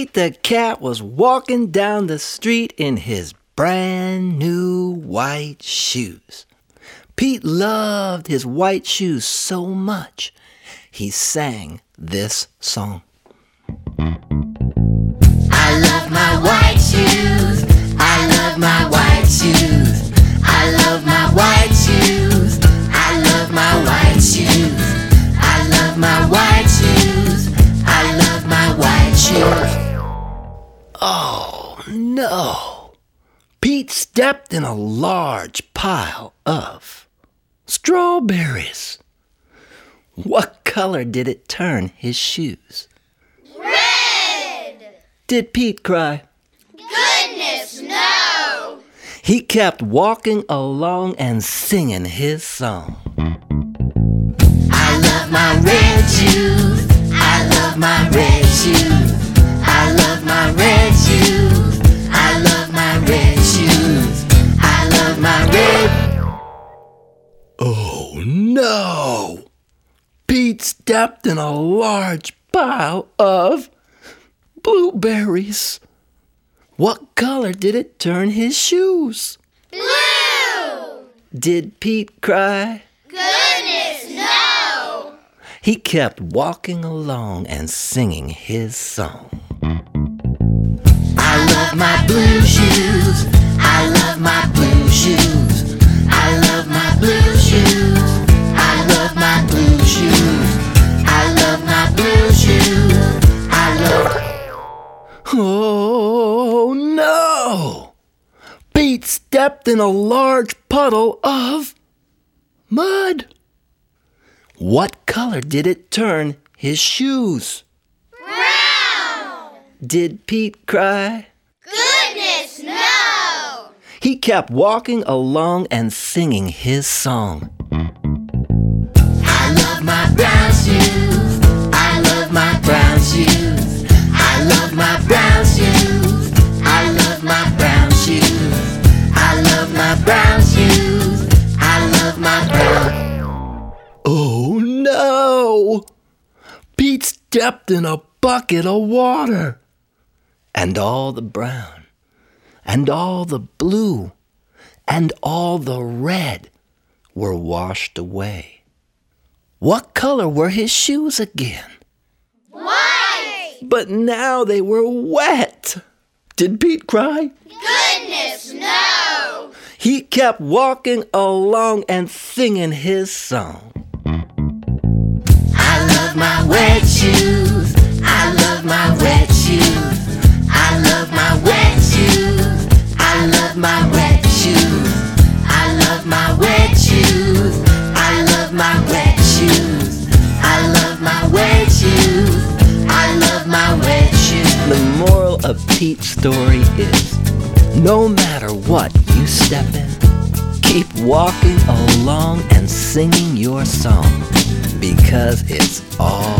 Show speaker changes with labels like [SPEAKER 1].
[SPEAKER 1] Pete the cat was walking down the street in his brand new white shoes. Pete loved his white shoes so much, he sang this song.
[SPEAKER 2] I love my white shoes. I love my white shoes.
[SPEAKER 1] Oh no! Pete stepped in a large pile of strawberries. What color did it turn his shoes?
[SPEAKER 2] Red!
[SPEAKER 1] Did Pete cry?
[SPEAKER 2] Goodness, no!
[SPEAKER 1] He kept walking along and singing his song.
[SPEAKER 2] I love my red shoes. I love my red shoes.
[SPEAKER 1] Pete stepped in a large pile of blueberries. What color did it turn his shoes?
[SPEAKER 2] Blue!
[SPEAKER 1] Did Pete cry?
[SPEAKER 2] Goodness, no!
[SPEAKER 1] He kept walking along and singing his song.
[SPEAKER 2] I love my blue shoes. I love my blue shoes.
[SPEAKER 1] Oh no! Pete stepped in a large puddle of mud. What color did it turn his shoes?
[SPEAKER 2] Brown!
[SPEAKER 1] Did Pete cry?
[SPEAKER 2] Goodness, no!
[SPEAKER 1] He kept walking along and singing his song.
[SPEAKER 2] I love my brown shoes. I love my brown shoes.
[SPEAKER 1] Stepped in a bucket of water. And all the brown, and all the blue, and all the red were washed away. What color were his shoes again?
[SPEAKER 2] White!
[SPEAKER 1] But now they were wet. Did Pete cry?
[SPEAKER 2] Goodness, no!
[SPEAKER 1] He kept walking along and singing his song.
[SPEAKER 2] I love my wet my wet shoes. I love my wet shoes. I love my wet shoes. I love my wet shoes. I love my wet shoes.
[SPEAKER 1] The moral of Pete's story is no matter what you step in, keep walking along and singing your song because it's all.